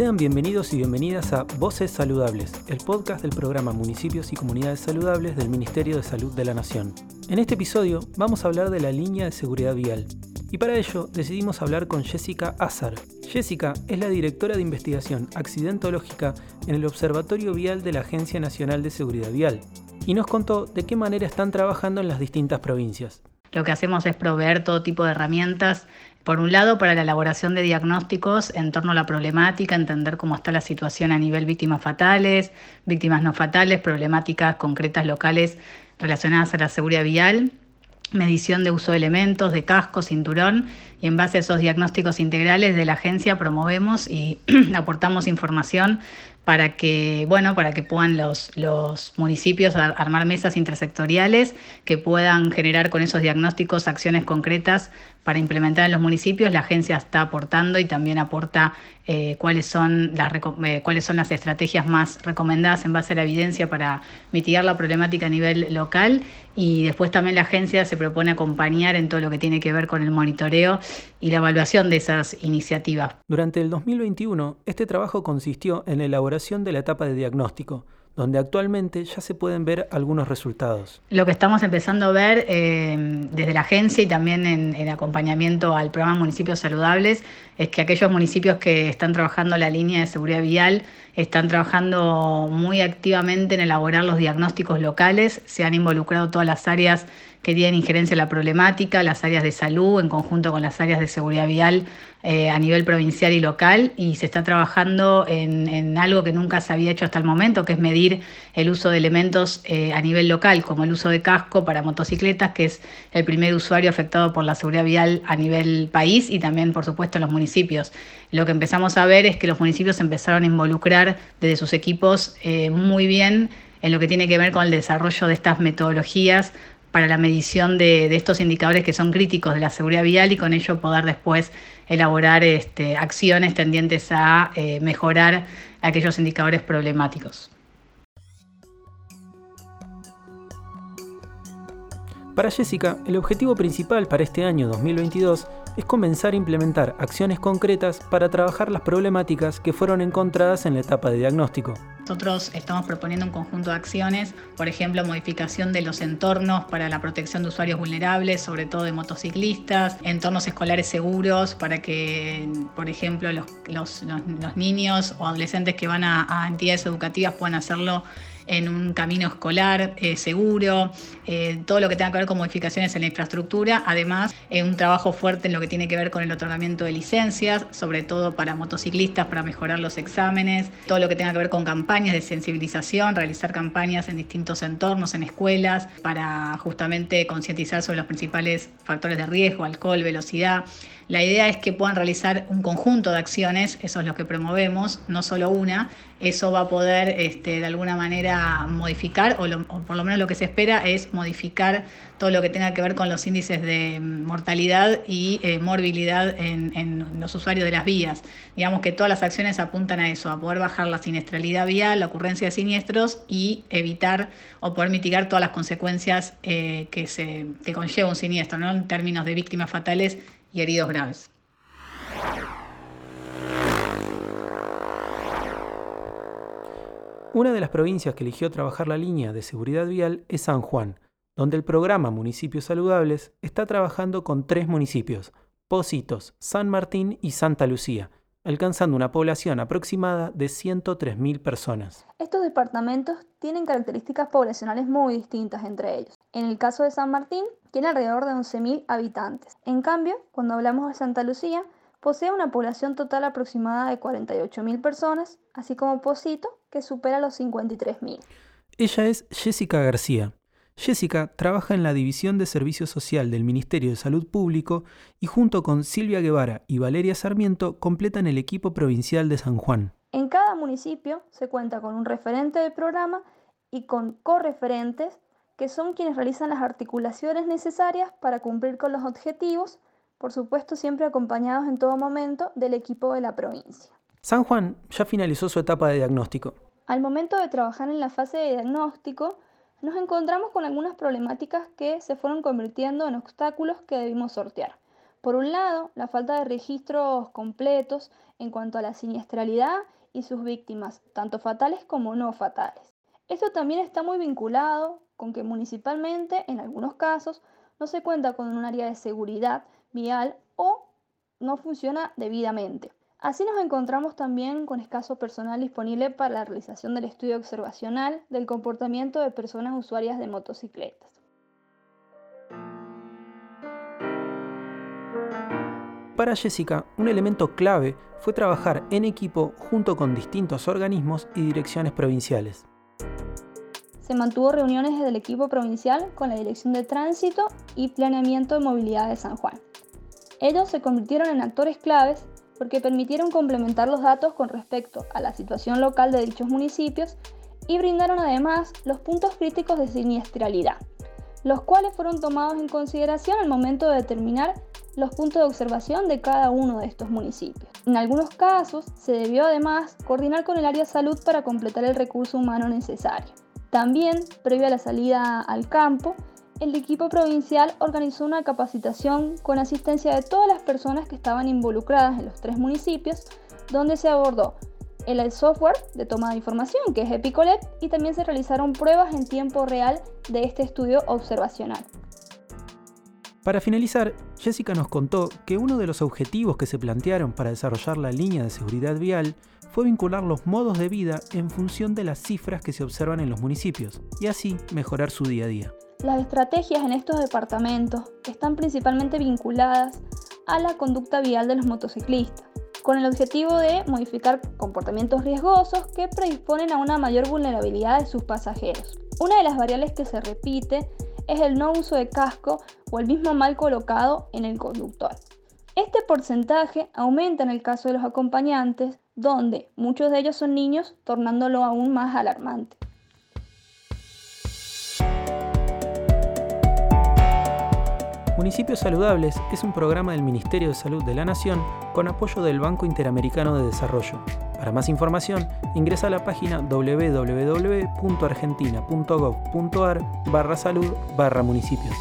Sean bienvenidos y bienvenidas a Voces Saludables, el podcast del programa Municipios y Comunidades Saludables del Ministerio de Salud de la Nación. En este episodio vamos a hablar de la línea de seguridad vial. Y para ello decidimos hablar con Jessica Azar. Jessica es la directora de investigación accidentológica en el Observatorio Vial de la Agencia Nacional de Seguridad Vial y nos contó de qué manera están trabajando en las distintas provincias. Lo que hacemos es proveer todo tipo de herramientas por un lado, para la elaboración de diagnósticos en torno a la problemática, entender cómo está la situación a nivel víctimas fatales, víctimas no fatales, problemáticas concretas locales relacionadas a la seguridad vial, medición de uso de elementos, de casco, cinturón, y en base a esos diagnósticos integrales de la agencia promovemos y aportamos información para que, bueno, para que puedan los, los municipios armar mesas intersectoriales que puedan generar con esos diagnósticos acciones concretas para implementar en los municipios. La agencia está aportando y también aporta eh, cuáles, son las, eh, cuáles son las estrategias más recomendadas en base a la evidencia para mitigar la problemática a nivel local. Y después también la agencia se propone acompañar en todo lo que tiene que ver con el monitoreo y la evaluación de esas iniciativas. Durante el 2021, este trabajo consistió en la elaboración de la etapa de diagnóstico donde actualmente ya se pueden ver algunos resultados. Lo que estamos empezando a ver eh, desde la agencia y también en, en, acompañamiento al programa Municipios Saludables es que aquellos municipios que están trabajando la línea de seguridad vial están trabajando muy activamente en elaborar los diagnósticos locales, se han involucrado todas las áreas que tienen injerencia en la problemática, las áreas de salud en conjunto con las áreas de seguridad vial eh, a nivel provincial y local y se está trabajando en, algo que nunca se había hecho hasta el momento, que es medir el uso de elementos eh, a nivel local, como el uso de casco para motocicletas, que es el primer usuario afectado por la seguridad vial a nivel país y también, por supuesto, en los municipios. Lo que empezamos a ver es que los municipios empezaron a involucrar desde sus equipos eh, muy bien en lo que tiene que ver con el desarrollo de estas metodologías para la medición de, estos indicadores que son críticos de la seguridad vial y con ello poder después elaborar este, acciones tendientes a eh, mejorar aquellos indicadores problemáticos. Para Jessica, el objetivo principal para este año 2022 es comenzar a implementar acciones concretas para trabajar las problemáticas que fueron encontradas en la etapa de diagnóstico. Nosotros estamos proponiendo un conjunto de acciones, por ejemplo, modificación de los entornos para la protección de usuarios vulnerables, sobre todo de motociclistas, entornos escolares seguros para que, por ejemplo, los, niños o adolescentes que van a entidades educativas puedan hacerlo en un camino escolar eh, seguro, eh, todo lo que tenga que ver con modificaciones en la infraestructura, además eh, un trabajo fuerte en lo que tiene que ver con el otorgamiento de licencias, sobre todo para motociclistas, para mejorar los exámenes, todo lo que tenga que ver con campañas de sensibilización, realizar campañas en distintos entornos, en escuelas, para justamente concientizar sobre los principales factores de riesgo, alcohol, velocidad. La idea es que puedan realizar un conjunto de acciones, eso es lo que promovemos, no solo una. Eso va a poder este, de alguna manera modificar, o, por lo menos lo que se espera es modificar todo lo que tenga que ver con los índices de mortalidad y eh, morbilidad en, los usuarios de las vías. Digamos que todas las acciones apuntan a eso, a poder bajar la siniestralidad vial, la ocurrencia de siniestros y evitar o poder mitigar todas las consecuencias eh, que, se, conlleva un siniestro, ¿no? en términos de víctimas fatales y heridos graves. Una de las provincias que eligió trabajar la línea de seguridad vial es San Juan, donde el programa Municipios Saludables está trabajando con tres municipios, Positos, San Martín y Santa Lucía, alcanzando una población aproximada de 103.000 personas. Estos departamentos tienen características poblacionales muy distintas entre ellos. En el caso de San Martín, tiene alrededor de 11.000 habitantes. En cambio, cuando hablamos de Santa Lucía, posee una población total aproximada de 48.000 personas, así como Posito, que supera los 53.000. Ella es Jessica García. Jessica trabaja en la División de Servicio Social del Ministerio de Salud Público y junto con Silvia Guevara y Valeria Sarmiento completan el equipo provincial de San Juan. En cada municipio se cuenta con un referente del programa y con correferentes que son quienes realizan las articulaciones necesarias para cumplir con los objetivos, por supuesto siempre acompañados en todo momento del equipo de la provincia. San Juan ya finalizó su etapa de diagnóstico. Al momento de trabajar en la fase de diagnóstico, nos encontramos con algunas problemáticas que se fueron convirtiendo en obstáculos que debimos sortear. Por un lado, la falta de registros completos en cuanto a la siniestralidad y sus víctimas, tanto fatales como no fatales. Esto también está muy vinculado con que municipalmente, en algunos casos, no se cuenta con un área de seguridad vial o no funciona debidamente. Así nos encontramos también con escaso personal disponible para la realización del estudio observacional del comportamiento de personas usuarias de motocicletas. Para Jessica, un elemento clave fue trabajar en equipo junto con distintos organismos y direcciones provinciales. Se mantuvo reuniones del equipo provincial con la Dirección de Tránsito y Planeamiento de Movilidad de San Juan. Ellos se convirtieron en actores claves porque permitieron complementar los datos con respecto a la situación local de dichos municipios y brindaron además los puntos críticos de siniestralidad, los cuales fueron tomados en consideración al momento de determinar los puntos de observación de cada uno de estos municipios. En algunos casos se debió además coordinar con el área salud para completar el recurso humano necesario. También, previo a la salida al campo, el equipo provincial organizó una capacitación con asistencia de todas las personas que estaban involucradas en los tres municipios, donde se abordó el software de toma de información, que es Epicolet, y también se realizaron pruebas en tiempo real de este estudio observacional. Para finalizar, Jessica nos contó que uno de los objetivos que se plantearon para desarrollar la línea de seguridad vial fue vincular los modos de vida en función de las cifras que se observan en los municipios y así mejorar su día a día. Las estrategias en estos departamentos están principalmente vinculadas a la conducta vial de los motociclistas, con el objetivo de modificar comportamientos riesgosos que predisponen a una mayor vulnerabilidad de sus pasajeros. Una de las variables que se repite es el no uso de casco o el mismo mal colocado en el conductor. Este porcentaje aumenta en el caso de los acompañantes, donde muchos de ellos son niños, tornándolo aún más alarmante. Municipios Saludables es un programa del Ministerio de Salud de la Nación con apoyo del Banco Interamericano de Desarrollo. Para más información, ingresa a la página www.argentina.gov.ar barra salud barra municipios.